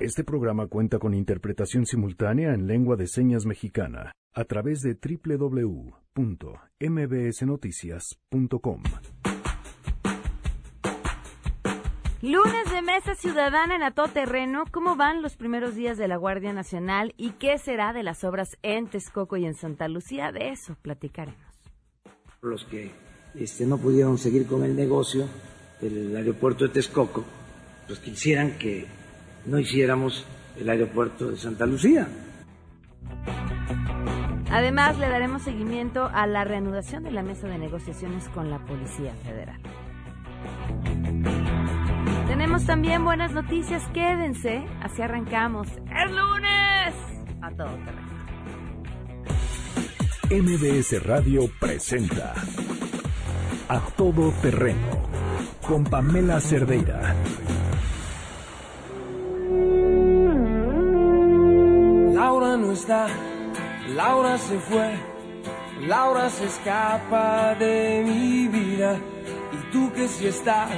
Este programa cuenta con interpretación simultánea en lengua de señas mexicana a través de www.mbsnoticias.com. Lunes de Mesa Ciudadana en a todo terreno. ¿Cómo van los primeros días de la Guardia Nacional y qué será de las obras en Texcoco y en Santa Lucía? De eso platicaremos. Los que este, no pudieron seguir con el negocio del aeropuerto de Texcoco, pues quisieran que no hiciéramos el aeropuerto de Santa Lucía. Además, le daremos seguimiento a la reanudación de la mesa de negociaciones con la Policía Federal. Tenemos también buenas noticias, quédense, así arrancamos. ¡Es lunes! A todo terreno. MBS Radio presenta A Todo Terreno con Pamela Cerdeira. Laura no está, Laura se fue, Laura se escapa de mi vida. Y tú que si estás,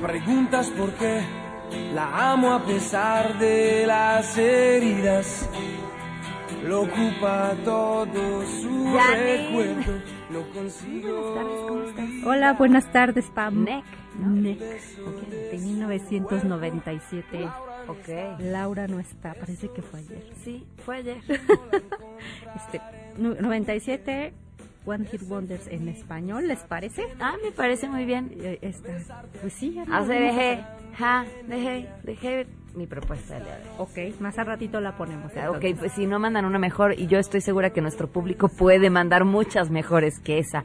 preguntas por qué. La amo a pesar de las heridas. Lo ocupa todo su recuerdo. No consigo. Hola, buenas tardes, Pam. NEC, NEC. De 1997. Ok. Laura no está, parece que fue ayer. Sí, fue ayer. Este, nu- 97 One Hit Wonders en español, ¿les parece? Ah, me parece muy bien. Eh, Esta, pues sí, ya Ah, no se vamos a dejé, ja, dejé, dejé mi propuesta de. Ok, más a ratito la ponemos. Ah, Ok, pues si no mandan una mejor, y yo estoy segura que nuestro público puede mandar muchas mejores que esa.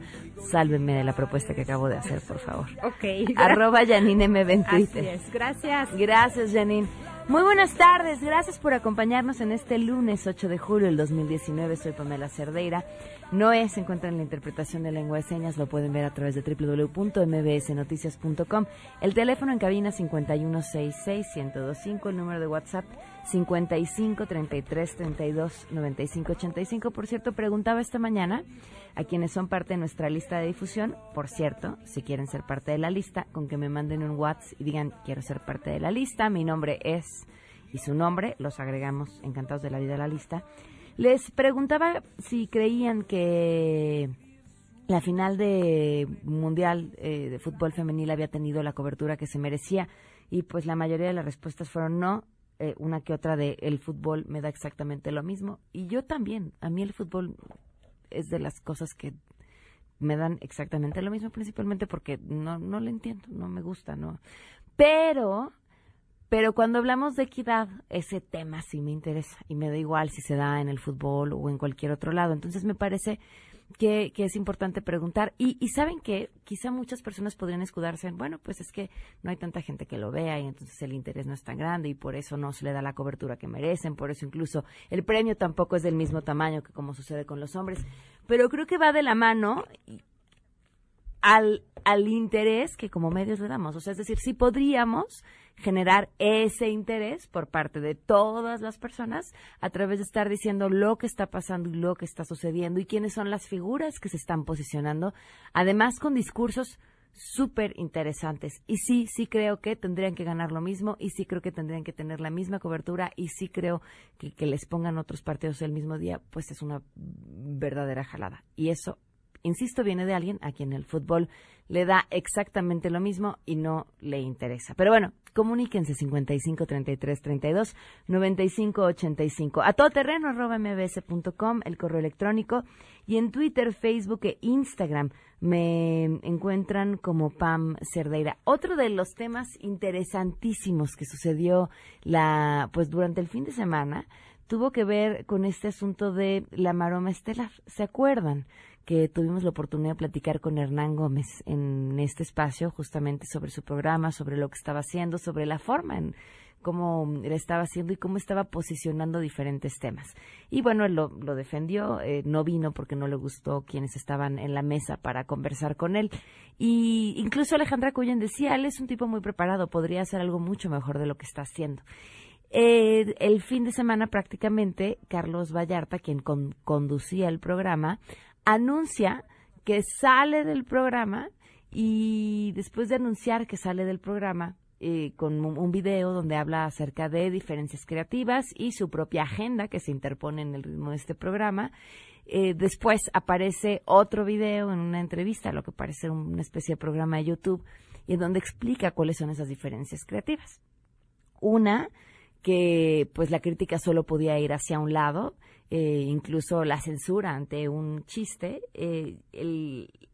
Sálvenme de la propuesta que acabo de hacer, por favor. Ok. Arroba Janine MB Así es, gracias. Gracias, Janine. Muy buenas tardes, gracias por acompañarnos en este lunes 8 de julio del 2019. Soy Pamela Cerdeira. Noé se encuentra en la interpretación de lengua de señas, lo pueden ver a través de www.mbsnoticias.com. El teléfono en cabina 5166-1025, el número de WhatsApp 5533329585. Por cierto, preguntaba esta mañana a quienes son parte de nuestra lista de difusión, por cierto, si quieren ser parte de la lista, con que me manden un WhatsApp y digan quiero ser parte de la lista, mi nombre es y su nombre, los agregamos encantados de la vida a la lista. Les preguntaba si creían que la final de mundial eh, de fútbol femenil había tenido la cobertura que se merecía. Y pues la mayoría de las respuestas fueron no. Eh, una que otra de el fútbol me da exactamente lo mismo. Y yo también. A mí el fútbol es de las cosas que me dan exactamente lo mismo principalmente porque no no le entiendo no me gusta no pero pero cuando hablamos de equidad, ese tema sí me interesa y me da igual si se da en el fútbol o en cualquier otro lado. Entonces me parece que, que es importante preguntar. Y, y saben que quizá muchas personas podrían escudarse en, bueno, pues es que no hay tanta gente que lo vea y entonces el interés no es tan grande y por eso no se le da la cobertura que merecen, por eso incluso el premio tampoco es del mismo tamaño que como sucede con los hombres. Pero creo que va de la mano al, al interés que como medios le damos. O sea, es decir, sí podríamos generar ese interés por parte de todas las personas a través de estar diciendo lo que está pasando y lo que está sucediendo y quiénes son las figuras que se están posicionando, además con discursos súper interesantes. Y sí, sí creo que tendrían que ganar lo mismo y sí creo que tendrían que tener la misma cobertura y sí creo que que les pongan otros partidos el mismo día, pues es una verdadera jalada. Y eso insisto, viene de alguien a quien el fútbol le da exactamente lo mismo y no le interesa. Pero bueno, comuníquense 55 33 32 95 85 a todoterreno arroba mbs.com, el correo electrónico y en Twitter, Facebook e Instagram me encuentran como Pam Cerdeira. Otro de los temas interesantísimos que sucedió la pues durante el fin de semana tuvo que ver con este asunto de la maroma estelar. ¿Se acuerdan? Que tuvimos la oportunidad de platicar con Hernán Gómez en este espacio, justamente sobre su programa, sobre lo que estaba haciendo, sobre la forma en cómo le estaba haciendo y cómo estaba posicionando diferentes temas. Y bueno, él lo, defendió, eh, no vino porque no le gustó quienes estaban en la mesa para conversar con él. Y incluso Alejandra Cuyen decía, él es un tipo muy preparado, podría hacer algo mucho mejor de lo que está haciendo. Eh, el fin de semana prácticamente Carlos Vallarta, quien con- conducía el programa, anuncia que sale del programa y después de anunciar que sale del programa, eh, con un, video donde habla acerca de diferencias creativas y su propia agenda que se interpone en el ritmo de este programa. Eh, después aparece otro video en una entrevista, lo que parece una especie de programa de YouTube, y en donde explica cuáles son esas diferencias creativas. Una, que pues la crítica solo podía ir hacia un lado, eh, incluso la censura ante un chiste,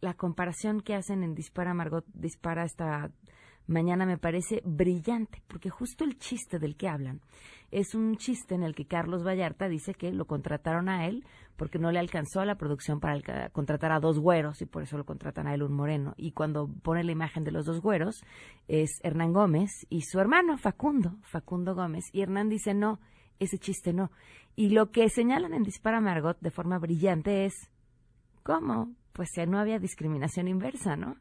la comparación que hacen en Dispara Margot Dispara esta mañana me parece brillante, porque justo el chiste del que hablan es un chiste en el que Carlos Vallarta dice que lo contrataron a él porque no le alcanzó a la producción para contratar a dos güeros y por eso lo contratan a él un moreno. Y cuando pone la imagen de los dos güeros es Hernán Gómez y su hermano Facundo, Facundo Gómez. Y Hernán dice, no, ese chiste no. Y lo que señalan en Dispara Margot de forma brillante es, ¿cómo? Pues ya no había discriminación inversa, ¿no?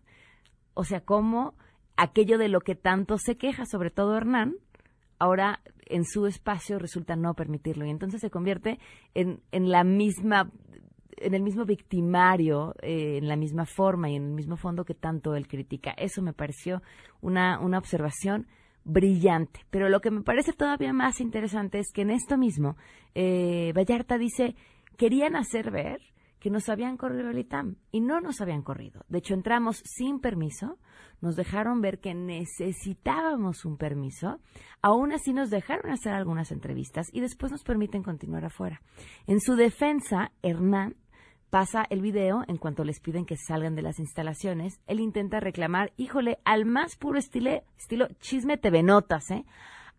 O sea, ¿cómo aquello de lo que tanto se queja, sobre todo Hernán, ahora en su espacio resulta no permitirlo y entonces se convierte en, en la misma en el mismo victimario, eh, en la misma forma y en el mismo fondo que tanto él critica. Eso me pareció una, una observación brillante. Pero lo que me parece todavía más interesante es que en esto mismo, eh, Vallarta dice, querían hacer ver que nos habían corrido el ITAM y no nos habían corrido. De hecho, entramos sin permiso, nos dejaron ver que necesitábamos un permiso, aún así nos dejaron hacer algunas entrevistas y después nos permiten continuar afuera. En su defensa, Hernán pasa el video en cuanto les piden que salgan de las instalaciones. Él intenta reclamar, híjole, al más puro estilo, estilo chisme TV Notas, ¿eh?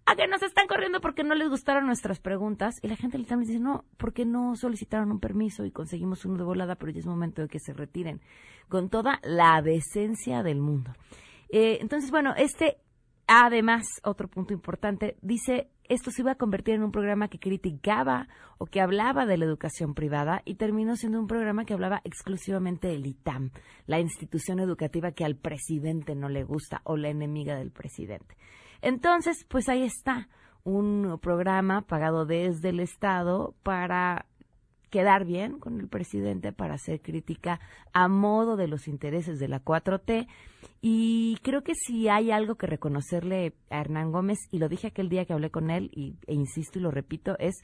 a que nos están corriendo porque no les gustaron nuestras preguntas. Y la gente literalmente dice, no, porque no solicitaron un permiso y conseguimos uno de volada, pero ya es momento de que se retiren. Con toda la decencia del mundo. Eh, entonces, bueno, este, además, otro punto importante, dice, esto se iba a convertir en un programa que criticaba o que hablaba de la educación privada y terminó siendo un programa que hablaba exclusivamente del ITAM, la institución educativa que al presidente no le gusta o la enemiga del presidente. Entonces, pues ahí está, un programa pagado desde el Estado para quedar bien con el presidente, para hacer crítica a modo de los intereses de la 4T. Y creo que si hay algo que reconocerle a Hernán Gómez, y lo dije aquel día que hablé con él, y, e insisto y lo repito, es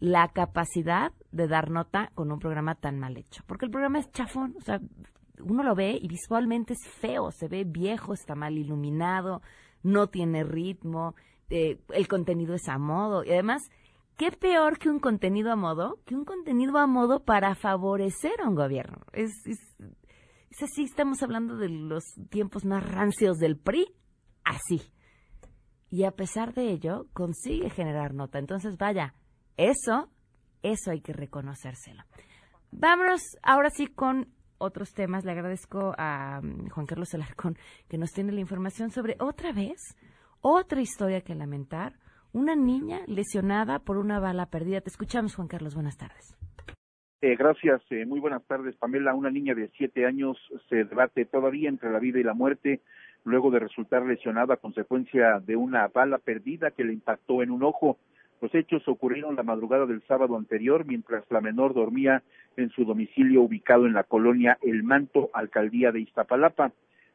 la capacidad de dar nota con un programa tan mal hecho. Porque el programa es chafón, o sea, uno lo ve y visualmente es feo, se ve viejo, está mal iluminado, no tiene ritmo, eh, el contenido es a modo. Y además, ¿qué peor que un contenido a modo? Que un contenido a modo para favorecer a un gobierno. Es, así, estamos hablando de los tiempos más rancios del PRI, así. Y a pesar de ello, consigue generar nota. Entonces, vaya, eso, eso hay que reconocérselo. Vámonos ahora sí con otros temas. Le agradezco a mm, Juan Carlos Alarcón que nos tiene la información sobre otra vez, otra historia que lamentar, una niña lesionada por una bala perdida. Te escuchamos, Juan Carlos. Buenas tardes. Eh, gracias, eh, muy buenas tardes, Pamela. Una niña de siete años se debate todavía entre la vida y la muerte luego de resultar lesionada a consecuencia de una bala perdida que le impactó en un ojo. Los hechos ocurrieron la madrugada del sábado anterior mientras la menor dormía en su domicilio ubicado en la colonia El Manto, alcaldía de Iztapalapa.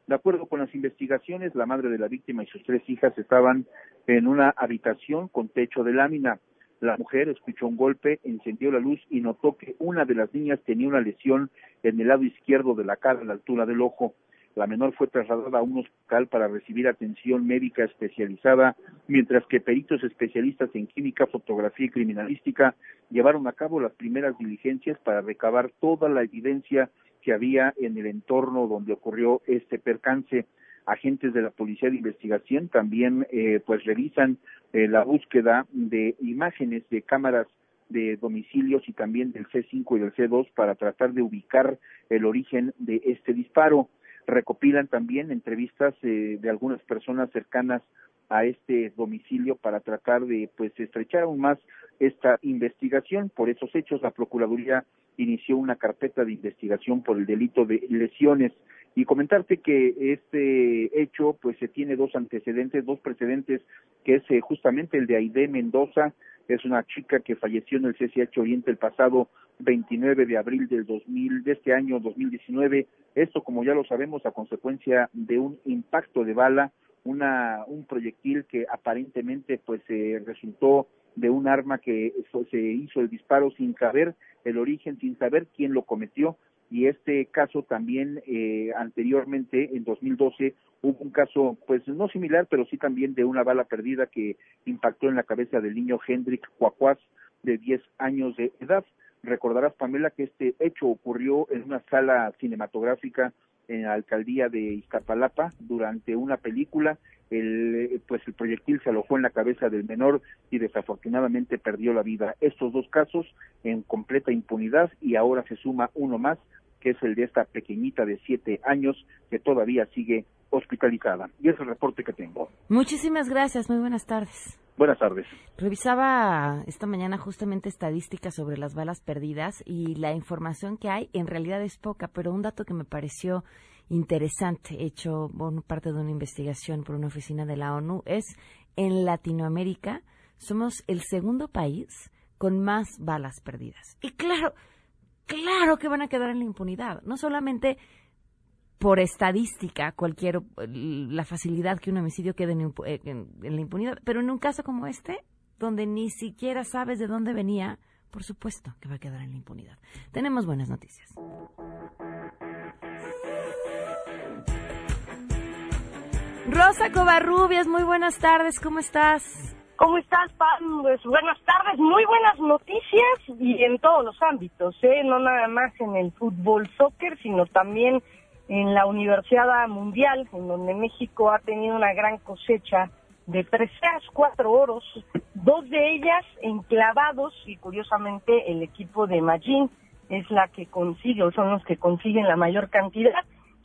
De acuerdo con las investigaciones, la madre de la víctima y sus tres hijas estaban en una habitación con techo de lámina. La mujer escuchó un golpe, encendió la luz y notó que una de las niñas tenía una lesión en el lado izquierdo de la cara a la altura del ojo. La menor fue trasladada a un hospital para recibir atención médica especializada, mientras que peritos especialistas en química, fotografía y criminalística llevaron a cabo las primeras diligencias para recabar toda la evidencia que había en el entorno donde ocurrió este percance. Agentes de la Policía de Investigación también eh, pues revisan eh, la búsqueda de imágenes de cámaras de domicilios y también del C5 y del C2 para tratar de ubicar el origen de este disparo recopilan también entrevistas eh, de algunas personas cercanas a este domicilio para tratar de pues estrechar aún más esta investigación por esos hechos la procuraduría inició una carpeta de investigación por el delito de lesiones y comentarte que este hecho pues se tiene dos antecedentes dos precedentes que es eh, justamente el de Aide Mendoza es una chica que falleció en el CCH Oriente el pasado 29 de abril del 2000, de este año 2019. Esto, como ya lo sabemos, a consecuencia de un impacto de bala una un proyectil que aparentemente pues eh, resultó de un arma que se hizo el disparo sin saber el origen, sin saber quién lo cometió y este caso también eh, anteriormente en 2012 hubo un caso pues no similar pero sí también de una bala perdida que impactó en la cabeza del niño Hendrik Cuacuaz de 10 años de edad. Recordarás Pamela que este hecho ocurrió en una sala cinematográfica en la alcaldía de Iztapalapa durante una película. El, pues el proyectil se alojó en la cabeza del menor y desafortunadamente perdió la vida. Estos dos casos en completa impunidad y ahora se suma uno más que es el de esta pequeñita de siete años que todavía sigue hospitalizada. Y es el reporte que tengo. Muchísimas gracias, muy buenas tardes. Buenas tardes. Revisaba esta mañana justamente estadísticas sobre las balas perdidas y la información que hay en realidad es poca, pero un dato que me pareció interesante, hecho por parte de una investigación por una oficina de la ONU, es en Latinoamérica somos el segundo país con más balas perdidas. Y claro, claro que van a quedar en la impunidad, no solamente por estadística cualquier la facilidad que un homicidio quede eh, en, la impunidad, pero en un caso como este, donde ni siquiera sabes de dónde venía, por supuesto que va a quedar en la impunidad. Tenemos buenas noticias. Rosa Covarrubias, muy buenas tardes, ¿cómo estás? ¿Cómo estás, Pam? Pues buenas tardes, muy buenas noticias y en todos los ámbitos, ¿eh? no nada más en el fútbol soccer, sino también en la Universidad Mundial, en donde México ha tenido una gran cosecha de preseas, cuatro oros, dos de ellas enclavados y curiosamente el equipo de Magín es la que consigue o son los que consiguen la mayor cantidad.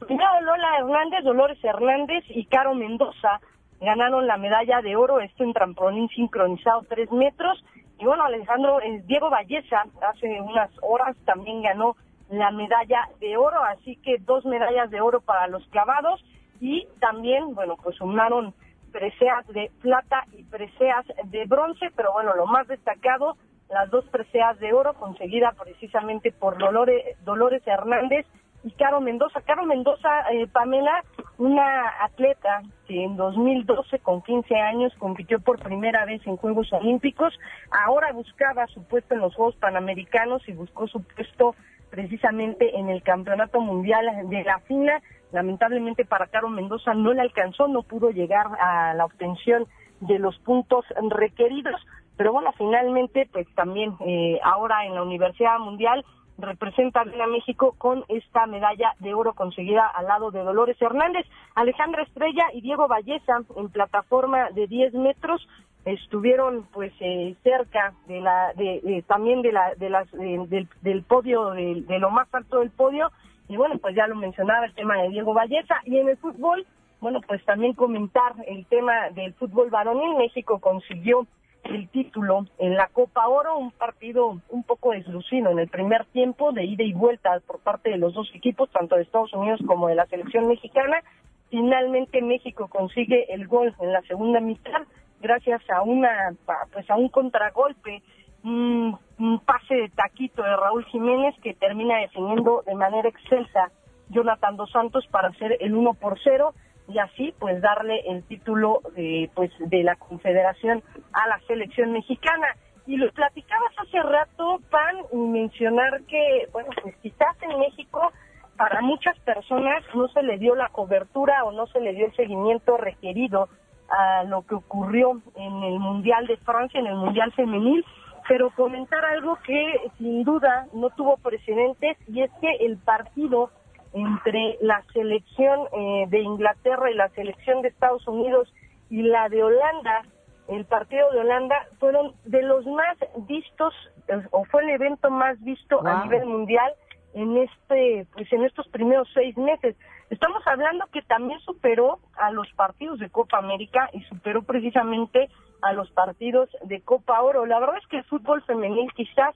Primero Lola Hernández, Dolores Hernández y Caro Mendoza ganaron la medalla de oro, esto en trampolín sincronizado tres metros. Y bueno, Alejandro, eh, Diego Valleza hace unas horas también ganó la medalla de oro, así que dos medallas de oro para los clavados y también, bueno, pues sumaron preseas de plata y preseas de bronce, pero bueno, lo más destacado, las dos preseas de oro conseguida precisamente por Dolores, Dolores Hernández y Caro Mendoza. Caro Mendoza, eh, Pamela, una atleta que en 2012 con 15 años compitió por primera vez en Juegos Olímpicos, ahora buscaba su puesto en los Juegos Panamericanos y buscó su puesto precisamente en el Campeonato Mundial de la FINA. Lamentablemente para Caro Mendoza no le alcanzó, no pudo llegar a la obtención de los puntos requeridos, pero bueno, finalmente pues también eh, ahora en la Universidad Mundial representa a México con esta medalla de oro conseguida al lado de Dolores Hernández, Alejandra Estrella y Diego Valleza en plataforma de 10 metros estuvieron pues eh, cerca de la de, también de la de las del, del, podio de, de, lo más alto del podio. Y bueno pues ya lo mencionaba el tema de Diego Valleza y en el fútbol bueno pues también comentar el tema del fútbol varonil. México consiguió el título en la Copa Oro un partido un poco deslucido en el primer tiempo de ida y vuelta por parte de los dos equipos tanto de Estados Unidos como de la selección mexicana. Finalmente México consigue el gol en la segunda mitad gracias a una pues a un contragolpe un, pase de taquito de Raúl Jiménez que termina definiendo de manera excelsa Jonathan dos Santos para hacer el 1 por 0 y así pues darle el título de pues de la Confederación a la selección mexicana. Y lo platicabas hace rato Pan y mencionar que bueno pues quizás en México para muchas personas no se le dio la cobertura o no se le dio el seguimiento requerido a lo que ocurrió en el Mundial de Francia, en el Mundial Femenil, pero comentar algo que sin duda no tuvo precedentes y es que el partido entre la selección eh, de Inglaterra y la selección de Estados Unidos y la de Holanda, el partido de Holanda, fueron de los más vistos, eh, o fue el evento más visto a nivel mundial en este, pues en estos primeros seis meses. Estamos hablando que también superó a los partidos de Copa América y superó precisamente a los partidos de Copa Oro. La verdad es que el fútbol femenil quizás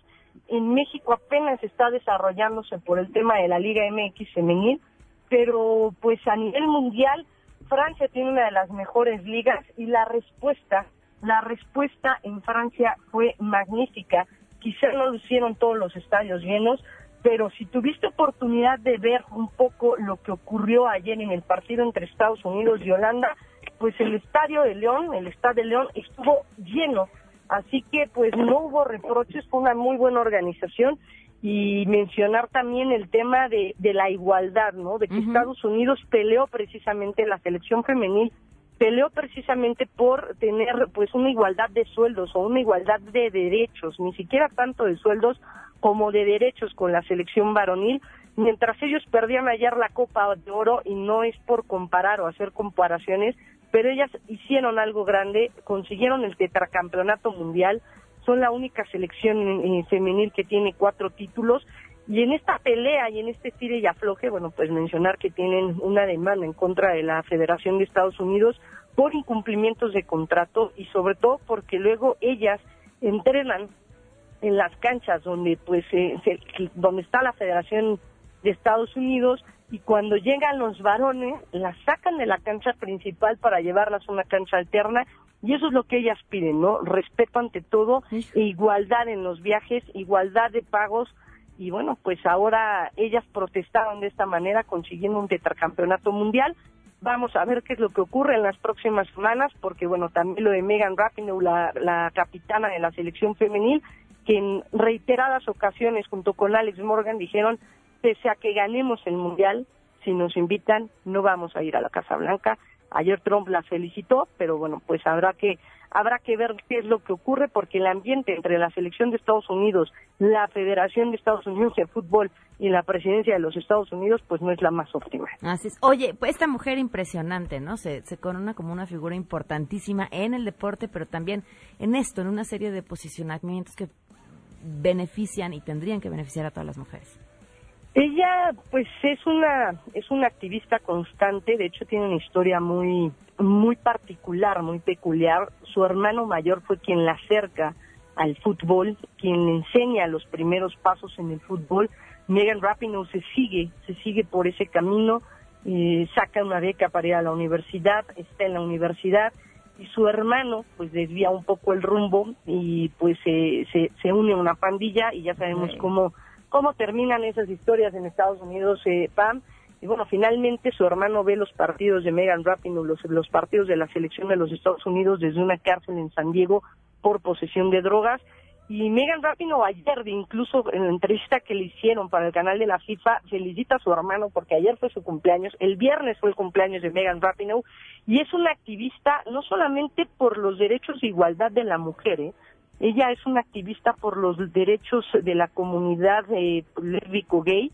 en México apenas está desarrollándose por el tema de la Liga MX femenil, pero pues a nivel mundial Francia tiene una de las mejores ligas y la respuesta, la respuesta en Francia fue magnífica. Quizás no lo hicieron todos los estadios llenos, pero si tuviste oportunidad de ver un poco lo que ocurrió ayer en el partido entre Estados Unidos y Holanda, pues el estadio de León, el estadio de León estuvo lleno, así que pues no hubo reproches, fue una muy buena organización y mencionar también el tema de, de la igualdad, ¿no? De que Estados Unidos peleó precisamente la selección femenil peleó precisamente por tener pues una igualdad de sueldos o una igualdad de derechos, ni siquiera tanto de sueldos como de derechos con la selección varonil, mientras ellos perdían ayer la Copa de Oro y no es por comparar o hacer comparaciones, pero ellas hicieron algo grande, consiguieron el tetracampeonato mundial, son la única selección eh, femenil que tiene cuatro títulos y en esta pelea y en este tire y afloje, bueno, pues mencionar que tienen una demanda en contra de la Federación de Estados Unidos por incumplimientos de contrato y sobre todo porque luego ellas entrenan en las canchas donde pues donde está la Federación de Estados Unidos y cuando llegan los varones las sacan de la cancha principal para llevarlas a una cancha alterna y eso es lo que ellas piden, ¿no? Respeto ante todo, e igualdad en los viajes, igualdad de pagos y bueno, pues ahora ellas protestaron de esta manera consiguiendo un tetracampeonato mundial. Vamos a ver qué es lo que ocurre en las próximas semanas, porque bueno, también lo de Megan Rapinoe, la, la capitana de la selección femenil, que en reiteradas ocasiones junto con Alex Morgan dijeron, pese a que ganemos el mundial, si nos invitan, no vamos a ir a la Casa Blanca. Ayer Trump la felicitó, pero bueno, pues habrá que habrá que ver qué es lo que ocurre porque el ambiente entre la selección de Estados Unidos, la Federación de Estados Unidos de Fútbol y la presidencia de los Estados Unidos, pues no es la más óptima. Así es. Oye, pues esta mujer impresionante, ¿no? Se, se corona como una figura importantísima en el deporte, pero también en esto, en una serie de posicionamientos que benefician y tendrían que beneficiar a todas las mujeres. Ella, pues, es una es una activista constante. De hecho, tiene una historia muy muy particular, muy peculiar. Su hermano mayor fue quien la acerca al fútbol, quien le enseña los primeros pasos en el fútbol. Megan Rapinoe se sigue, se sigue por ese camino, eh, saca una beca para ir a la universidad, está en la universidad y su hermano pues desvía un poco el rumbo y pues se, se, une a una pandilla y ya sabemos cómo, cómo terminan esas historias en Estados Unidos, eh, Pam y bueno, finalmente su hermano ve los partidos de Megan Rapinoe, los, los partidos de la selección de los Estados Unidos desde una cárcel en San Diego por posesión de drogas. Y Megan Rapinoe ayer, incluso en la entrevista que le hicieron para el canal de la FIFA, felicita a su hermano porque ayer fue su cumpleaños, el viernes fue el cumpleaños de Megan Rapinoe, y es una activista no solamente por los derechos de igualdad de la mujer, ¿eh? Ella es una activista por los derechos de la comunidad eh, lésbico-gay,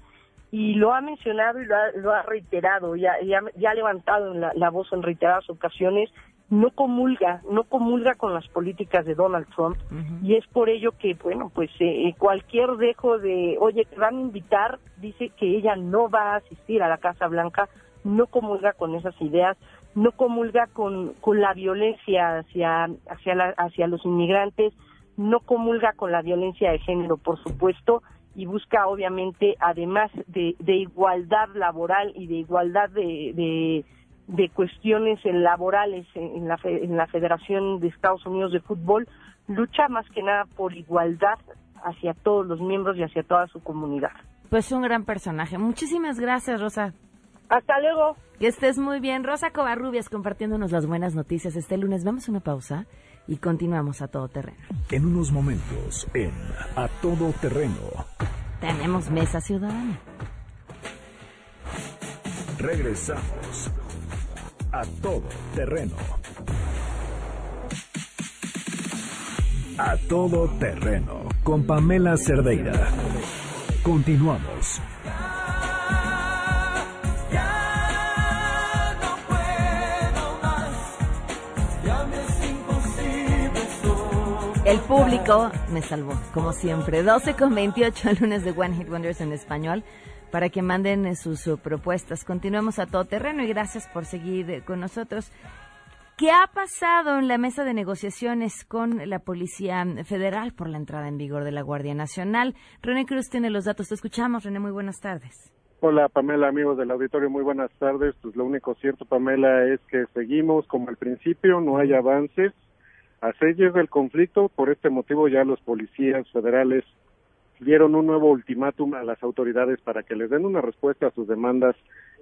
y lo ha mencionado y lo ha, reiterado, ya, ya, ha levantado la, voz en reiteradas ocasiones, no comulga, no comulga con las políticas de Donald Trump y es por ello que, bueno, pues eh, cualquier dejo de, oye, te van a invitar, dice que ella no va a asistir a la Casa Blanca, no comulga con esas ideas, no comulga con, con la violencia hacia, hacia, hacia los inmigrantes, no comulga con la violencia de género, por supuesto, y busca obviamente además de, de igualdad laboral y de igualdad de, de, cuestiones laborales en la, en la Federación de Estados Unidos de Fútbol, lucha más que nada por igualdad hacia todos los miembros y hacia toda su comunidad. Pues un gran personaje. Muchísimas gracias, Rosa. Hasta luego. Que estés muy bien. Rosa Covarrubias compartiéndonos las buenas noticias este lunes. Vamos a una pausa y continuamos a todo terreno. En unos momentos, en A Todo Terreno. Tenemos mesa ciudadana. Regresamos a Todo Terreno. A Todo Terreno con Pamela Cerdeira. Continuamos. El público me salvó, como siempre. 12 con 28 lunes de One Hit Wonders en español para que manden eh, sus, propuestas. Continuemos a todo terreno y gracias por seguir eh, con nosotros. ¿Qué ha pasado en la mesa de negociaciones con la Policía Federal por la entrada en vigor de la Guardia Nacional? René Cruz tiene los datos. Te escuchamos, René. Muy buenas tardes. Hola Pamela, amigos del auditorio, muy buenas tardes. Pues lo único cierto, Pamela, es que seguimos como al principio, no hay avances a seis días del conflicto, por este motivo ya los policías federales dieron un nuevo ultimátum a las autoridades para que les den una respuesta a sus demandas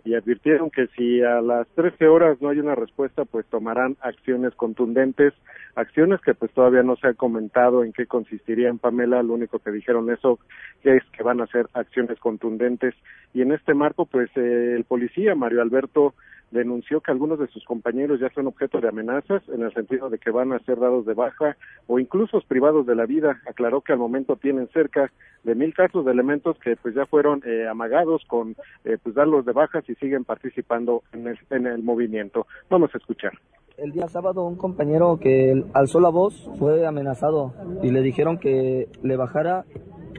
y advirtieron que si a las 13 horas no hay una respuesta, pues tomarán acciones contundentes, acciones que pues todavía no se ha comentado en qué consistirían, Pamela, lo único que dijeron eso es que van a ser acciones contundentes. Y en este marco pues eh, el policía Mario Alberto denunció que algunos de sus compañeros ya son objeto de amenazas en el sentido de que van a ser dados de baja o incluso privados de la vida. Aclaró que al momento tienen cerca de mil casos de elementos que pues ya fueron eh, amagados con eh, pues darlos de bajas y siguen participando en el, en el movimiento. Vamos a escuchar. El día sábado un compañero que alzó la voz fue amenazado y le dijeron que le bajara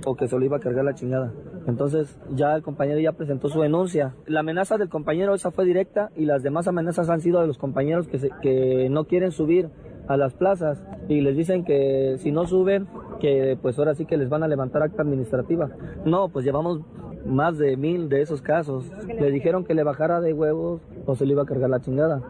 o que se lo iba a cargar la chingada. Entonces ya el compañero ya presentó su denuncia. La amenaza del compañero esa fue directa y las demás amenazas han sido de los compañeros que, que no quieren subir a las plazas y les dicen que si no suben, que pues ahora sí que les van a levantar acta administrativa. No, pues llevamos más de mil de esos casos. Le dijeron que le bajara de huevos o se le iba a cargar la chingada.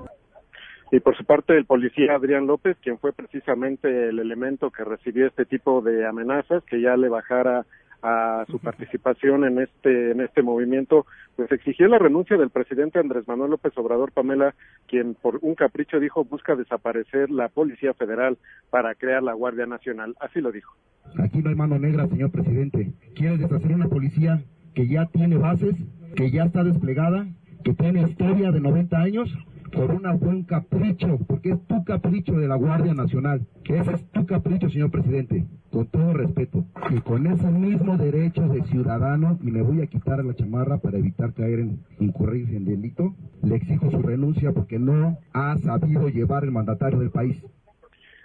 Y por su parte, el policía Adrián López, quien fue precisamente el elemento que recibió este tipo de amenazas, que ya le bajara a su participación en este en este movimiento, pues exigió la renuncia del presidente Andrés Manuel López Obrador Pamela, quien por un capricho dijo busca desaparecer la Policía Federal para crear la Guardia Nacional. Así lo dijo. Aquí no hay mano negra, señor presidente. Quiere deshacer una policía que ya tiene bases, que ya está desplegada, que tiene historia de 90 años por un buen capricho, porque es tu capricho de la Guardia Nacional, ese es tu capricho, señor presidente, con todo respeto, y con ese mismo derecho de ciudadano, y me voy a quitar la chamarra para evitar caer en incurrir en delito, le exijo su renuncia porque no ha sabido llevar el mandatario del país.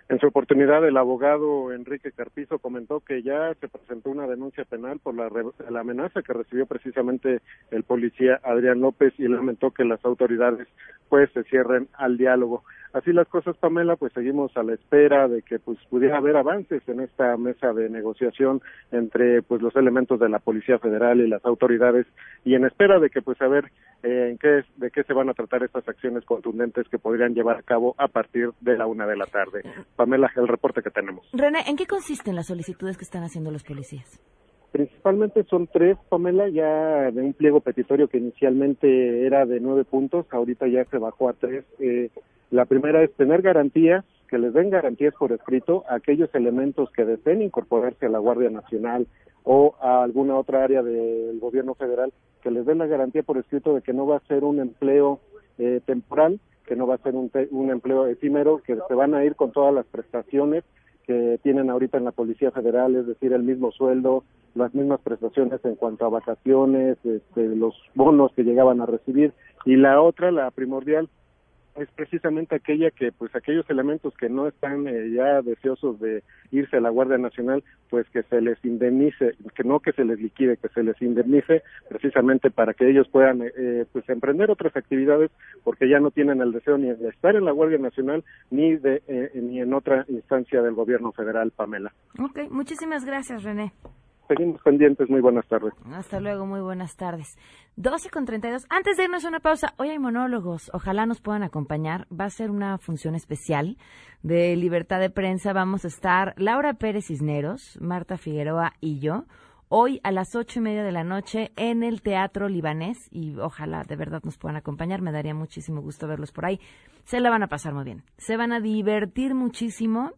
En su oportunidad, el abogado Enrique Carpizo comentó que ya se presentó una denuncia penal por la, la, amenaza que recibió precisamente el policía Adrián López y lamentó que las autoridades pues se cierren al diálogo. Así las cosas, Pamela, pues seguimos a la espera de que pues pudiera haber avances en esta mesa de negociación entre pues los elementos de la Policía Federal y las autoridades y en espera de que pues a ver eh, en qué de qué se van a tratar estas acciones contundentes que podrían llevar a cabo a partir de la una de la tarde. Pamela, el reporte que tenemos. René, ¿en qué consisten las solicitudes que están haciendo los policías? Principalmente son tres, Pamela, ya de un pliego petitorio que inicialmente era de nueve puntos, ahorita ya se bajó a tres. Eh, la primera es tener garantías, que les den garantías por escrito a aquellos elementos que deseen incorporarse a la Guardia Nacional o a alguna otra área del gobierno federal, que les den la garantía por escrito de que no va a ser un empleo eh, temporal, que no va a ser un, un empleo efímero, que se van a ir con todas las prestaciones que tienen ahorita en la Policía Federal, es decir, el mismo sueldo, las mismas prestaciones en cuanto a vacaciones, este, los bonos que llegaban a recibir. Y la otra, la primordial, es precisamente aquella que pues aquellos elementos que no están eh, ya deseosos de irse a la Guardia Nacional pues que se les indemnice que no que se les liquide que se les indemnice precisamente para que ellos puedan eh, pues emprender otras actividades porque ya no tienen el deseo ni de estar en la Guardia Nacional ni de eh, ni en otra instancia del Gobierno Federal Pamela. Ok, muchísimas gracias René seguimos pendientes. Muy buenas tardes. Hasta luego, muy buenas tardes. 12 con 32. Antes de irnos a una pausa, hoy hay monólogos. Ojalá nos puedan acompañar. Va a ser una función especial de libertad de prensa. Vamos a estar Laura Pérez Cisneros, Marta Figueroa y yo. Hoy a las ocho y media de la noche en el Teatro Libanés y ojalá de verdad nos puedan acompañar. Me daría muchísimo gusto verlos por ahí. Se la van a pasar muy bien. Se van a divertir muchísimo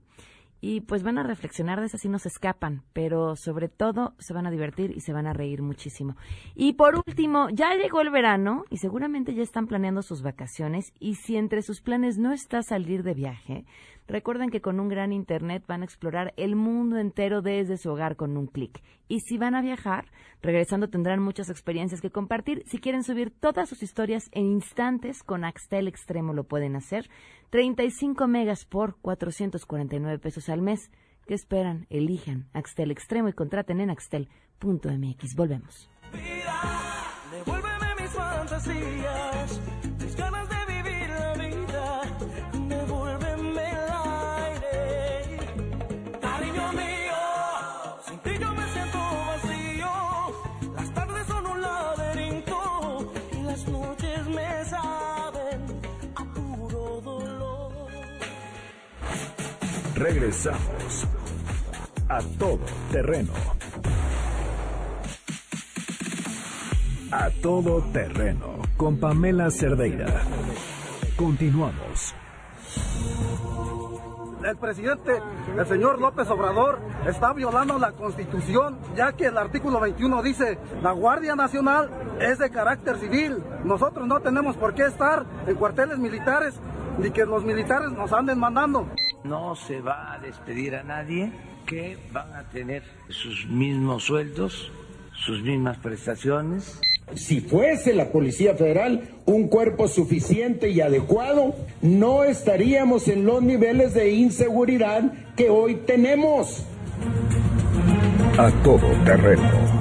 y pues van a reflexionar de eso si no se escapan, pero sobre todo se van a divertir y se van a reír muchísimo. Y por último, ya llegó el verano y seguramente ya están planeando sus vacaciones y si entre sus planes no está salir de viaje, Recuerden que con un gran Internet van a explorar el mundo entero desde su hogar con un clic. Y si van a viajar, regresando tendrán muchas experiencias que compartir. Si quieren subir todas sus historias en instantes, con Axtel Extremo lo pueden hacer. 35 megas por 449 pesos al mes. ¿Qué esperan? Elijan Axtel Extremo y contraten en axtel.mx. Volvemos. mis fantasías, Regresamos a todo terreno. A todo terreno con Pamela Cerdeira. Continuamos. El presidente, el señor López Obrador, está violando la Constitución, ya que el artículo 21 dice, la Guardia Nacional es de carácter civil. Nosotros no tenemos por qué estar en cuarteles militares ni que los militares nos anden mandando. No se va a despedir a nadie, que van a tener sus mismos sueldos, sus mismas prestaciones. Si fuese la Policía Federal un cuerpo suficiente y adecuado, no estaríamos en los niveles de inseguridad que hoy tenemos. A todo terreno.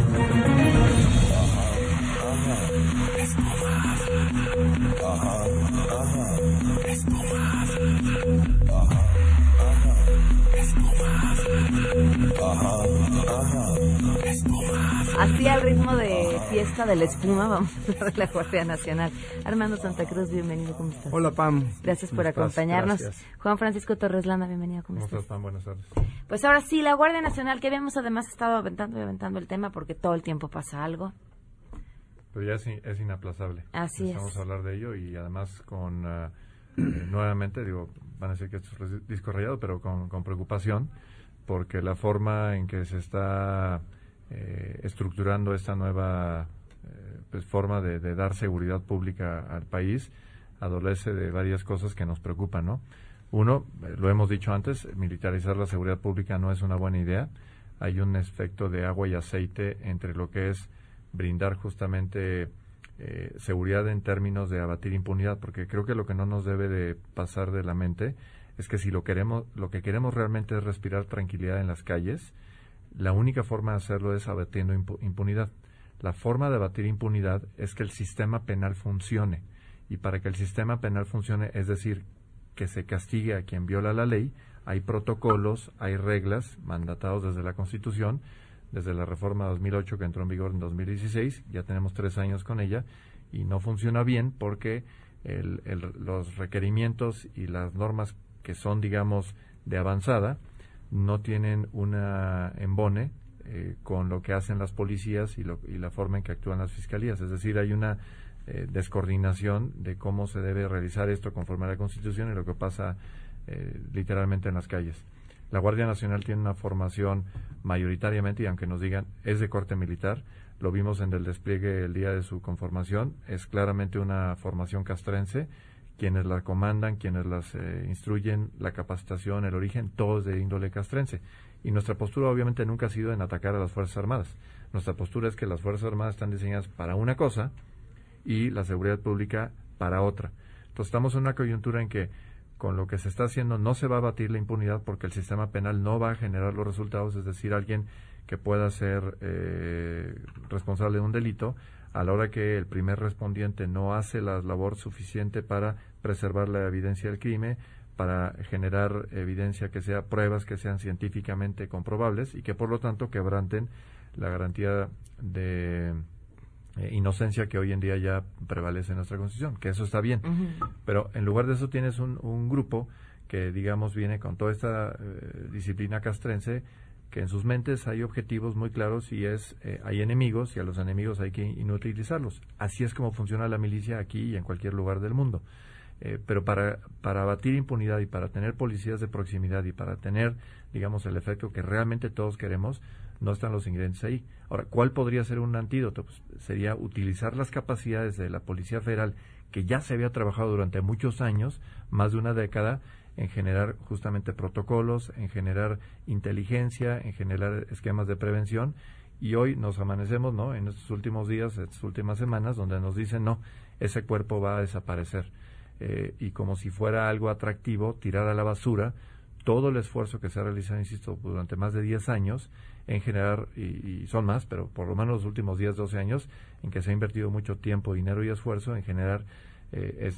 Así al ritmo de fiesta de la espuma, vamos a hablar de la Guardia Nacional. Armando Santa Cruz, bienvenido, ¿cómo estás? Hola, Pam. Gracias por acompañarnos. Juan Francisco Torres Landa, bienvenido, ¿cómo, estás? Pam? Buenas tardes. Pues ahora sí, la Guardia Nacional, que habíamos además estado aventando y aventando el tema porque todo el tiempo pasa algo. Pero ya es, inaplazable. Así es. Vamos a hablar de ello y además con, ah, eh, nuevamente, digo, van a decir que esto es disco rayado, pero con, con preocupación porque la forma en que se está eh, estructurando esta nueva eh, pues, forma de, dar seguridad pública al país adolece de varias cosas que nos preocupan, ¿no? Uno, eh, lo hemos dicho antes, militarizar la seguridad pública no es una buena idea. Hay un efecto de agua y aceite entre lo que es brindar justamente seguridad en términos de abatir impunidad, porque creo que lo que no nos debe de pasar de la mente es que si lo queremos, lo que queremos realmente es respirar tranquilidad en las calles, la única forma de hacerlo es abatiendo impunidad. La forma de abatir impunidad es que el sistema penal funcione. Y para que el sistema penal funcione, es decir, que se castigue a quien viola la ley, hay protocolos, hay reglas mandatados desde la Constitución, desde la reforma 2008 que entró en vigor en 2016, ya tenemos tres años con ella, y no funciona bien porque los requerimientos y las normas que son, digamos, de avanzada, no tienen una embone eh, con lo que hacen las policías y, la forma en que actúan las fiscalías. Es decir, hay una eh, descoordinación de cómo se debe realizar esto conforme a la Constitución y lo que pasa eh, literalmente en las calles. La Guardia Nacional tiene una formación mayoritariamente, y aunque nos digan es de corte militar, lo vimos en el despliegue el día de su conformación, es claramente una formación castrense quienes la comandan, quienes las eh, instruyen, la capacitación, el origen, todos de índole castrense. Y nuestra postura obviamente nunca ha sido en atacar a las Fuerzas Armadas. Nuestra postura es que las Fuerzas Armadas están diseñadas para una cosa y la seguridad pública para otra. Entonces estamos en una coyuntura en que con lo que se está haciendo no se va a batir la impunidad porque el sistema penal no va a generar los resultados, es decir, alguien que pueda ser eh, responsable de un delito a la hora que el primer respondiente no hace la labor suficiente para preservar la evidencia del crimen, para generar evidencia que sea pruebas que sean científicamente comprobables y que por lo tanto quebranten la garantía de eh, inocencia que hoy en día ya prevalece en nuestra constitución, que eso está bien. Pero en lugar de eso tienes un, grupo que digamos viene con toda esta eh, disciplina castrense que en sus mentes hay objetivos muy claros y es eh, hay enemigos y a los enemigos hay que inutilizarlos. Así es como funciona la milicia aquí y en cualquier lugar del mundo. Eh, pero para, para abatir impunidad y para tener policías de proximidad y para tener, digamos, el efecto que realmente todos queremos, no están los ingredientes ahí. Ahora, ¿cuál podría ser un antídoto? Pues sería utilizar las capacidades de la Policía Federal, que ya se había trabajado durante muchos años, más de una década, en generar justamente protocolos, en generar inteligencia, en generar esquemas de prevención. Y hoy nos amanecemos, ¿no? En estos últimos días, estas últimas semanas, donde nos dicen, no, ese cuerpo va a desaparecer. Eh, y como si fuera algo atractivo, tirar a la basura todo el esfuerzo que se ha realizado, insisto, durante más de 10 años en generar, y, y, son más, pero por lo menos los últimos 10, 12 años, en que se ha invertido mucho tiempo, dinero y esfuerzo en generar eh,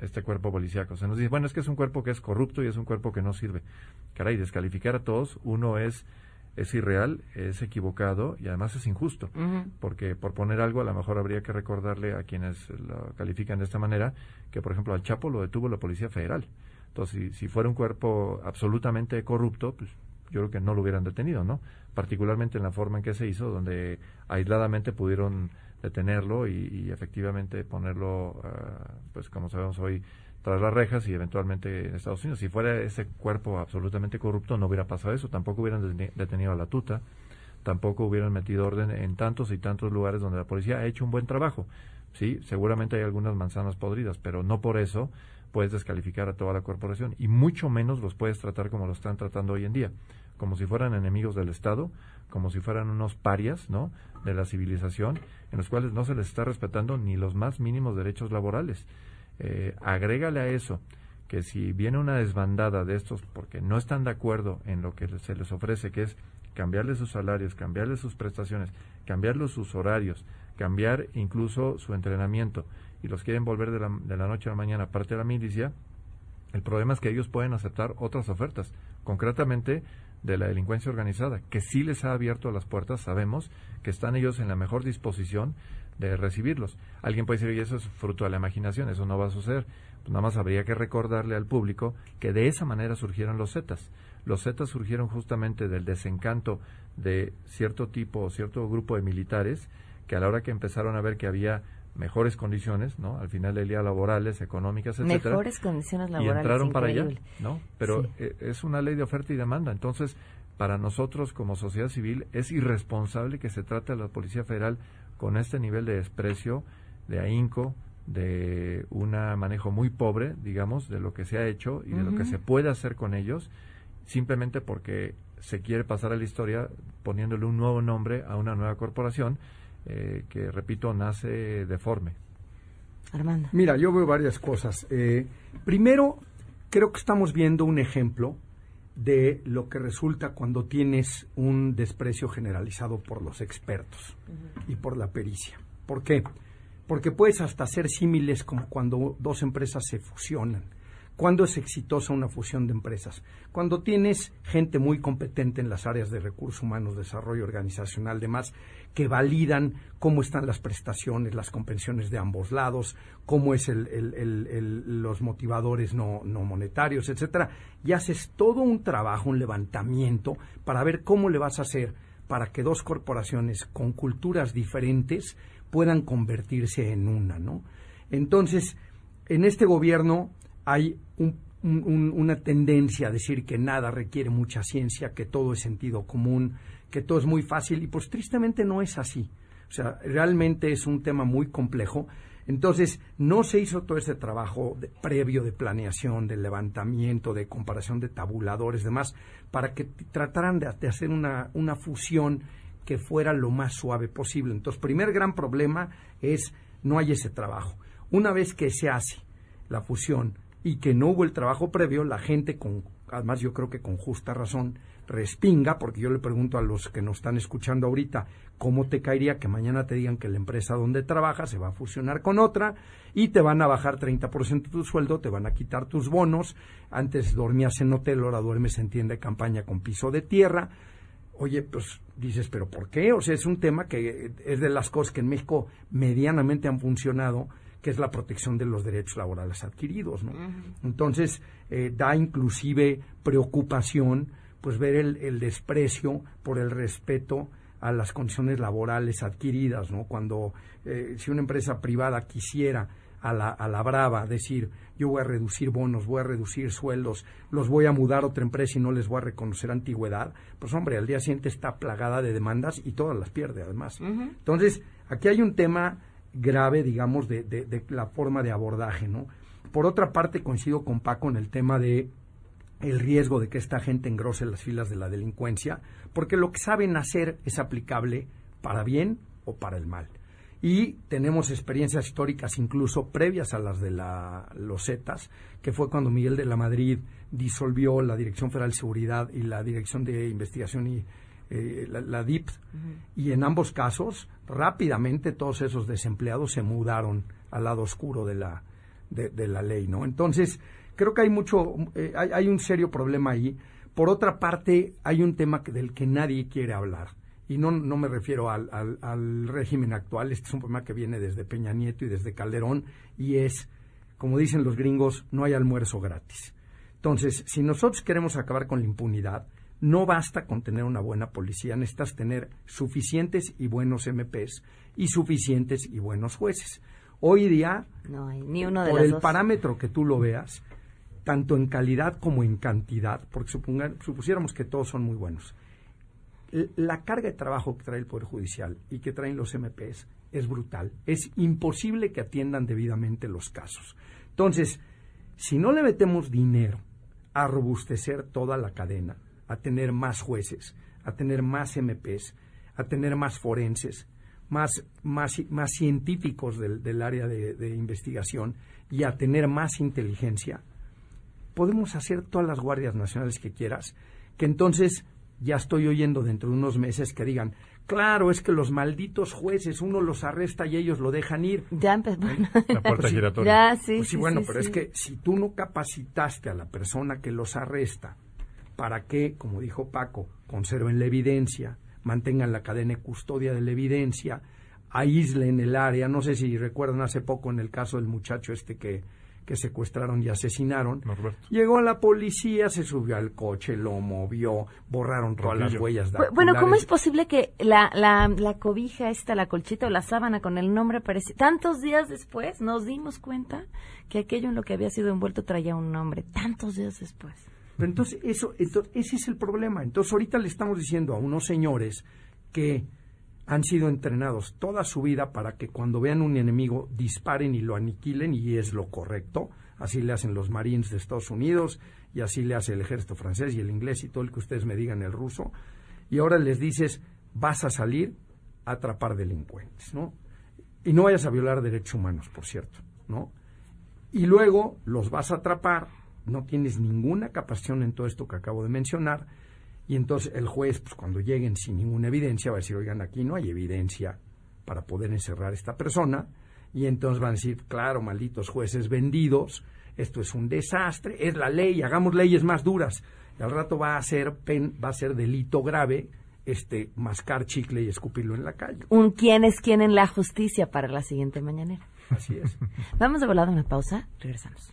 este cuerpo policíaco. Se nos dice, bueno, es que es un cuerpo que es corrupto y es un cuerpo que no sirve. Caray, descalificar a todos, uno es, es irreal, es equivocado y además es injusto. Porque por poner algo, a lo mejor habría que recordarle a quienes lo califican de esta manera, que por ejemplo al Chapo lo detuvo la Policía Federal. Entonces, si, si fuera un cuerpo absolutamente corrupto, pues yo creo que no lo hubieran detenido, ¿no? Particularmente en la forma en que se hizo, donde aisladamente pudieron detenerlo y, y efectivamente ponerlo, ah, pues como sabemos hoy, tras las rejas y eventualmente en Estados Unidos. Si fuera ese cuerpo absolutamente corrupto, no hubiera pasado eso. Tampoco hubieran detenido a la tuta, tampoco hubieran metido orden en tantos y tantos lugares donde la policía ha hecho un buen trabajo. Sí, seguramente hay algunas manzanas podridas, pero no por eso puedes descalificar a toda la corporación y mucho menos los puedes tratar como lo están tratando hoy en día, como si fueran enemigos del Estado, como si fueran unos parias, ¿no? de la civilización, en los cuales no se les está respetando ni los más mínimos derechos laborales. Eh, agrégale a eso que si viene una desbandada de estos porque no están de acuerdo en lo que se les ofrece, que es cambiarles sus salarios, cambiarles sus prestaciones, cambiarles sus horarios, cambiar incluso su entrenamiento y los quieren volver de la, de la noche a la mañana parte de la milicia, el problema es que ellos pueden aceptar otras ofertas, concretamente de la delincuencia organizada, que sí les ha abierto las puertas, sabemos que están ellos en la mejor disposición de recibirlos. Alguien puede decir, y eso es fruto de la imaginación, eso no va a suceder. Pues nada más habría que recordarle al público que de esa manera surgieron los Zetas. Los Zetas surgieron justamente del desencanto de cierto tipo o cierto grupo de militares que a la hora que empezaron a ver que había mejores condiciones, ¿no? Al final del día laborales, económicas, etcétera. Mejores condiciones laborales. Y entraron para allá, ¿no? Pero eh, es una ley de oferta y demanda. Entonces, para nosotros como sociedad civil es irresponsable que se trate a la Policía Federal con este nivel de desprecio, de ahínco, de un manejo muy pobre, digamos, de lo que se ha hecho y de lo que se puede hacer con ellos, simplemente porque se quiere pasar a la historia poniéndole un nuevo nombre a una nueva corporación eh, que, repito, nace deforme. Armando. Mira, yo veo varias cosas. Eh, primero, creo que estamos viendo un ejemplo de lo que resulta cuando tienes un desprecio generalizado por los expertos y por la pericia. ¿Por qué? Porque puedes hasta hacer símiles como cuando dos empresas se fusionan ¿Cuándo es exitosa una fusión de empresas? Cuando tienes gente muy competente en las áreas de recursos humanos, desarrollo organizacional, demás, que validan cómo están las prestaciones, las compensiones de ambos lados, cómo es el, los motivadores no, no monetarios, etcétera, y haces todo un trabajo, un levantamiento para ver cómo le vas a hacer para que dos corporaciones con culturas diferentes puedan convertirse en una, ¿no? Entonces, en este gobierno hay una tendencia a decir que nada requiere mucha ciencia, que todo es sentido común, que todo es muy fácil, y pues tristemente no es así. O sea, realmente es un tema muy complejo. Entonces, no se hizo todo ese trabajo previo de planeación, de levantamiento, de comparación de tabuladores, demás, para que trataran de, hacer una, una fusión que fuera lo más suave posible. Entonces, primer gran problema es no hay ese trabajo. Una vez que se hace la fusión, y que no hubo el trabajo previo, la gente, con, además yo creo que con justa razón, respinga, porque yo le pregunto a los que nos están escuchando ahorita, ¿cómo te caería que mañana te digan que la empresa donde trabajas se va a fusionar con otra y te van a bajar 30% tu sueldo, te van a quitar tus bonos, antes dormías en hotel, ahora duermes en tienda de campaña con piso de tierra? Oye, pues dices, ¿pero por qué? O sea, es un tema que es de las cosas que en México medianamente han funcionado que es la protección de los derechos laborales adquiridos. ¿no? Entonces, eh, da inclusive preocupación pues ver el, desprecio por el respeto a las condiciones laborales adquiridas, ¿no? Cuando eh, si una empresa privada quisiera a la, a la brava decir yo voy a reducir bonos, voy a reducir sueldos, los voy a mudar a otra empresa y no les voy a reconocer antigüedad, pues hombre, al día siguiente está plagada de demandas y todas las pierde además. Entonces, aquí hay un tema grave, digamos, de, de, la forma de abordaje, ¿no? Por otra parte, coincido con Paco en el tema de el riesgo de que esta gente engrose las filas de la delincuencia, porque lo que saben hacer es aplicable para bien o para el mal. Y tenemos experiencias históricas incluso previas a las de la, los Zetas, que fue cuando Miguel de la Madrid disolvió la Dirección Federal de Seguridad y la Dirección de Investigación y eh, la, DIP, y en ambos casos rápidamente todos esos desempleados se mudaron al lado oscuro de la, de, la ley, ¿no? Entonces, creo que hay mucho, eh, hay, un serio problema ahí. Por otra parte, hay un tema del que nadie quiere hablar. Y no, no me refiero al, al, régimen actual, este es un problema que viene desde Peña Nieto y desde Calderón, y es, como dicen los gringos, no hay almuerzo gratis. Entonces, si nosotros queremos acabar con la impunidad, No basta con tener una buena policía, necesitas tener suficientes y buenos MPs y suficientes y buenos jueces. Hoy día, no hay ni uno de por los el dos. parámetro que tú lo veas, tanto en calidad como en cantidad, porque suponga- supusiéramos que todos son muy buenos, la carga de trabajo que trae el Poder Judicial y que traen los MPs es brutal. Es imposible que atiendan debidamente los casos. Entonces, si no le metemos dinero a robustecer toda la cadena, a tener más jueces, a tener más MPs, a tener más forenses, más, más, más científicos del, del área de, de investigación y a tener más inteligencia, podemos hacer todas las guardias nacionales que quieras, que entonces ya estoy oyendo dentro de unos meses que digan, claro, es que los malditos jueces, uno los arresta y ellos lo dejan ir. Ya empezó. La puerta Pues sí. giratoria. Ya, sí, Pues sí, sí, bueno, sí, pero es que si tú no capacitaste a la persona que los arresta para que, como dijo Paco, conserven la evidencia, mantengan la cadena de custodia de la evidencia, aíslen el área, no sé si recuerdan hace poco en el caso del muchacho este que, que secuestraron y asesinaron, Norberto. llegó la policía, se subió al coche, lo movió, borraron todas las huellas Bu- Bueno, ¿cómo es posible que la, la, la cobija esta, la colchita o la sábana con el nombre apareció? Tantos días después nos dimos cuenta que aquello en lo que había sido envuelto traía un nombre. Tantos días después. Pero entonces, eso, entonces, ese es el problema. Entonces, ahorita le estamos diciendo a unos señores que han sido entrenados toda su vida para que cuando vean un enemigo disparen y lo aniquilen, y es lo correcto. Así le hacen los Marines de Estados Unidos, y así le hace el ejército francés y el inglés y todo el que ustedes me digan el ruso. Y ahora les dices, vas a salir a atrapar delincuentes, ¿no? Y no vayas a violar derechos humanos, por cierto, ¿no? y luego los vas a atrapar, no tienes ninguna capacitación en todo esto que acabo de mencionar, y entonces el juez, pues cuando lleguen sin ninguna evidencia, va a decir, oigan, aquí no hay evidencia para poder encerrar a esta persona, y entonces van a decir, claro, malditos jueces vendidos, esto es un desastre, es la ley, hagamos leyes más duras, y al rato va a ser pen, va a ser delito grave este mascar chicle y escupirlo en la calle. Un quién es quién en la justicia para la siguiente mañanera. Así es. Vamos de volada a una pausa. Regresamos.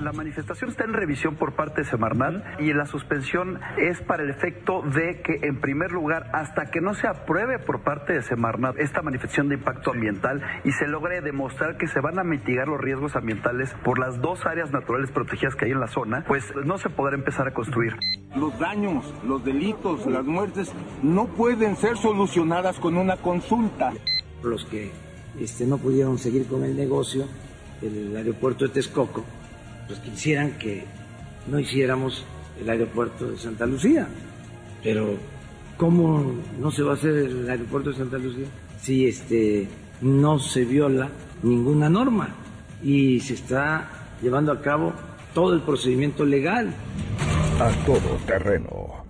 La manifestación está en revisión por parte de Semarnat y la suspensión es para el efecto de que, en primer lugar, hasta que no se apruebe por parte de Semarnat esta manifestación de impacto ambiental y se logre demostrar que se van a mitigar los riesgos ambientales por las dos áreas naturales protegidas que hay en la zona, pues no se podrá empezar a construir. Los daños, los delitos, las muertes no pueden ser solucionadas con una consulta. Los que este, no pudieron seguir con el negocio, el aeropuerto de Texcoco, pues quisieran que no hiciéramos el aeropuerto de Santa Lucía. Pero, ¿cómo no se va a hacer el aeropuerto de Santa Lucía si este, no se viola ninguna norma y se está llevando a cabo todo el procedimiento legal? A todo terreno.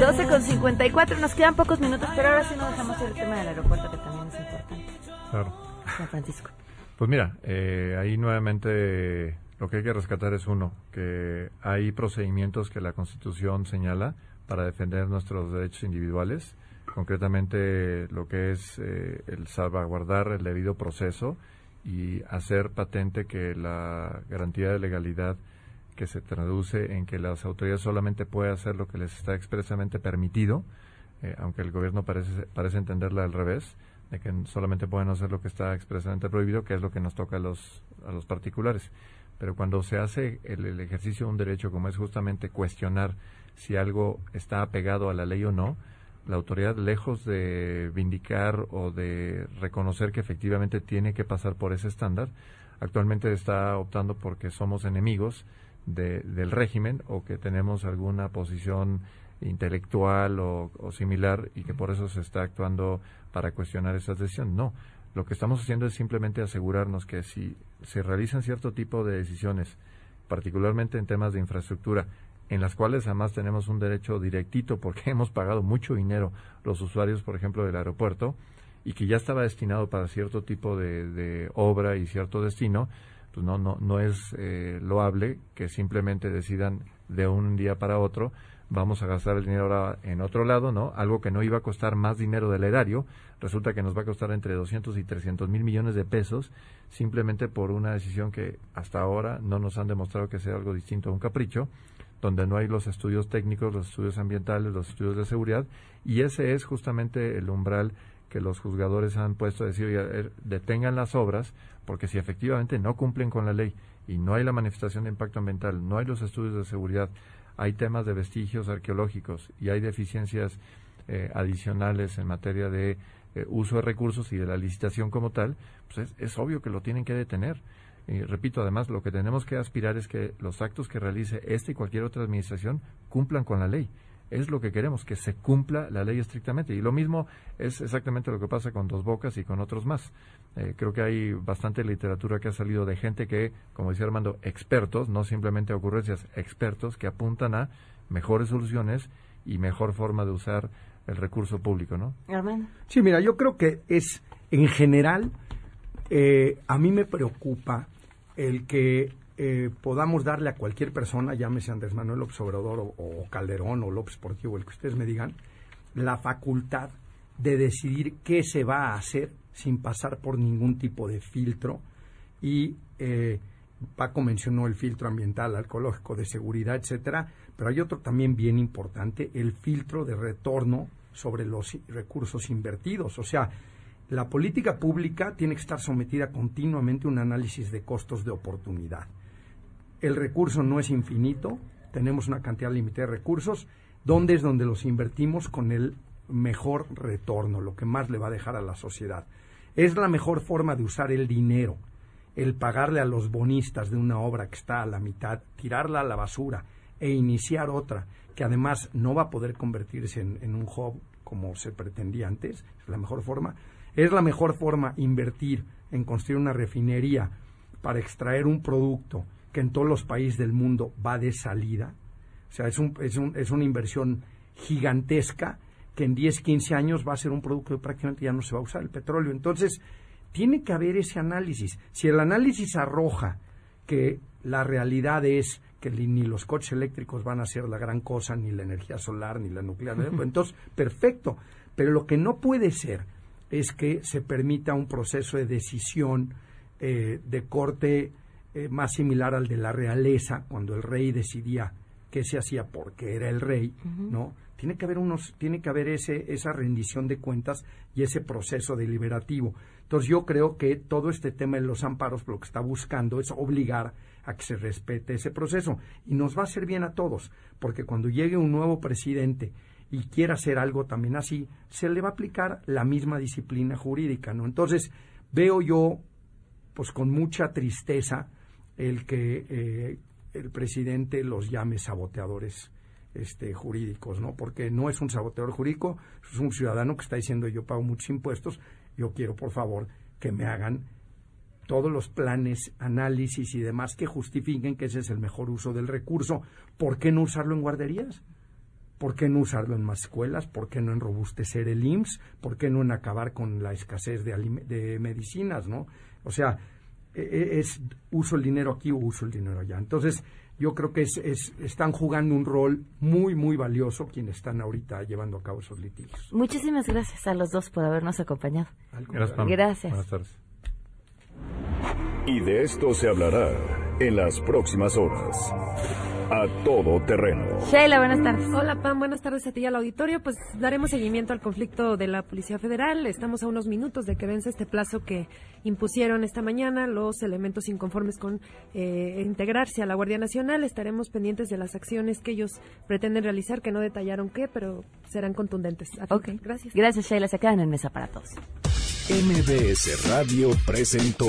12 con 54, nos quedan pocos minutos, pero ahora sí no dejamos el tema del aeropuerto, que también es importante. Claro. San Francisco. Pues mira, eh, ahí nuevamente lo que hay que rescatar es uno, que hay procedimientos que la Constitución señala para defender nuestros derechos individuales, concretamente lo que es eh, el salvaguardar el debido proceso y hacer patente que la garantía de legalidad que se traduce en que las autoridades solamente pueden hacer lo que les está expresamente permitido, eh, aunque el gobierno parece, parece entenderla al revés, de que solamente pueden hacer lo que está expresamente prohibido, que es lo que nos toca a los, a los particulares. Pero cuando se hace el, el ejercicio de un derecho, como es justamente cuestionar si algo está apegado a la ley o no, la autoridad, lejos de vindicar o de reconocer que efectivamente tiene que pasar por ese estándar, actualmente está optando porque somos enemigos de, del régimen o que tenemos alguna posición intelectual o, similar y que por eso se está actuando para cuestionar esas decisiones. No, lo que estamos haciendo es simplemente asegurarnos que si se realizan cierto tipo de decisiones, particularmente en temas de infraestructura, en las cuales además tenemos un derecho directito porque hemos pagado mucho dinero los usuarios, por ejemplo, del aeropuerto, y que ya estaba destinado para cierto tipo de, de obra y cierto destino, pues no, no, no es eh, loable que simplemente decidan de un día para otro vamos a gastar el dinero ahora en otro lado, ¿no? Algo que no iba a costar más dinero del erario, resulta que nos va a costar entre 200 y 300 mil millones de pesos, simplemente por una decisión que hasta ahora no nos han demostrado que sea algo distinto a un capricho, donde no hay los estudios técnicos, los estudios ambientales, los estudios de seguridad, y ese es justamente el umbral que los juzgadores han puesto a decir, detengan las obras, porque si efectivamente no cumplen con la ley y no hay la manifestación de impacto ambiental, no hay los estudios de seguridad, hay temas de vestigios arqueológicos y hay deficiencias eh, adicionales en materia de eh, uso de recursos y de la licitación como tal, pues es, obvio que lo tienen que detener. Y repito, además, lo que tenemos que aspirar es que los actos que realice esta y cualquier otra administración cumplan con la ley es lo que queremos, que se cumpla la ley estrictamente. Y lo mismo es exactamente lo que pasa con Dos Bocas y con otros más. Eh, creo que hay bastante literatura que ha salido de gente que, como decía Armando, expertos, no simplemente ocurrencias, expertos que apuntan a mejores soluciones y mejor forma de usar el recurso público, ¿no? Armando. Sí, mira, yo creo que es, en general, eh, a mí me preocupa el que eh, podamos darle a cualquier persona, llámese Andrés Manuel López Obrador o, Calderón o López Portillo, el que ustedes me digan, la facultad de decidir qué se va a hacer sin pasar por ningún tipo de filtro. Y eh, Paco mencionó el filtro ambiental, ecológico, de seguridad, etcétera, pero hay otro también bien importante, el filtro de retorno sobre los recursos invertidos. O sea, la política pública tiene que estar sometida continuamente a un análisis de costos de oportunidad el recurso no es infinito, tenemos una cantidad limitada de recursos, ¿dónde es donde los invertimos con el mejor retorno, lo que más le va a dejar a la sociedad? Es la mejor forma de usar el dinero, el pagarle a los bonistas de una obra que está a la mitad, tirarla a la basura e iniciar otra que además no va a poder convertirse en, en un hub como se pretendía antes, es la mejor forma. Es la mejor forma invertir en construir una refinería para extraer un producto que en todos los países del mundo va de salida. O sea, es, un, es, un, es una inversión gigantesca que en 10, 15 años va a ser un producto que prácticamente ya no se va a usar, el petróleo. Entonces, tiene que haber ese análisis. Si el análisis arroja que la realidad es que ni los coches eléctricos van a ser la gran cosa, ni la energía solar, ni la nuclear, pues entonces, perfecto. Pero lo que no puede ser es que se permita un proceso de decisión eh, de corte eh, más similar al de la realeza, cuando el rey decidía qué se hacía porque era el rey, ¿no? Tiene que haber unos, tiene que haber ese, esa rendición de cuentas y ese proceso deliberativo. Entonces yo creo que todo este tema de los amparos lo que está buscando es obligar a que se respete ese proceso y nos va a hacer bien a todos, porque cuando llegue un nuevo presidente y quiera hacer algo también así, se le va a aplicar la misma disciplina jurídica, ¿no? Entonces veo yo, pues con mucha tristeza, el que eh, el presidente los llame saboteadores este, jurídicos, ¿no? Porque no es un saboteador jurídico, es un ciudadano que está diciendo yo pago muchos impuestos, yo quiero por favor que me hagan todos los planes, análisis y demás que justifiquen que ese es el mejor uso del recurso. ¿Por qué no usarlo en guarderías? ¿Por qué no usarlo en más escuelas? ¿Por qué no en robustecer el IMSS? ¿Por qué no en acabar con la escasez de, de medicinas, no? O sea, es uso el dinero aquí o uso el dinero allá. Entonces, yo creo que es, están jugando un rol muy, muy valioso quienes están ahorita llevando a cabo esos litigios. Muchísimas gracias a los dos por habernos acompañado. Gracias. gracias. Buenas tardes. Y de esto se hablará en las próximas horas a todo terreno. Sheila, buenas tardes. Hola Pam, buenas tardes a ti y al auditorio. Pues daremos seguimiento al conflicto de la Policía Federal. Estamos a unos minutos de que vence este plazo que impusieron esta mañana los elementos inconformes con eh, integrarse a la Guardia Nacional. Estaremos pendientes de las acciones que ellos pretenden realizar, que no detallaron qué, pero serán contundentes. Ok, gracias. Gracias Sheila, se quedan en mesa para todos. MBS Radio presentó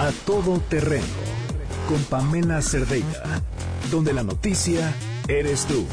A Todo Terreno con Pamela Cerdeira, donde la noticia eres tú.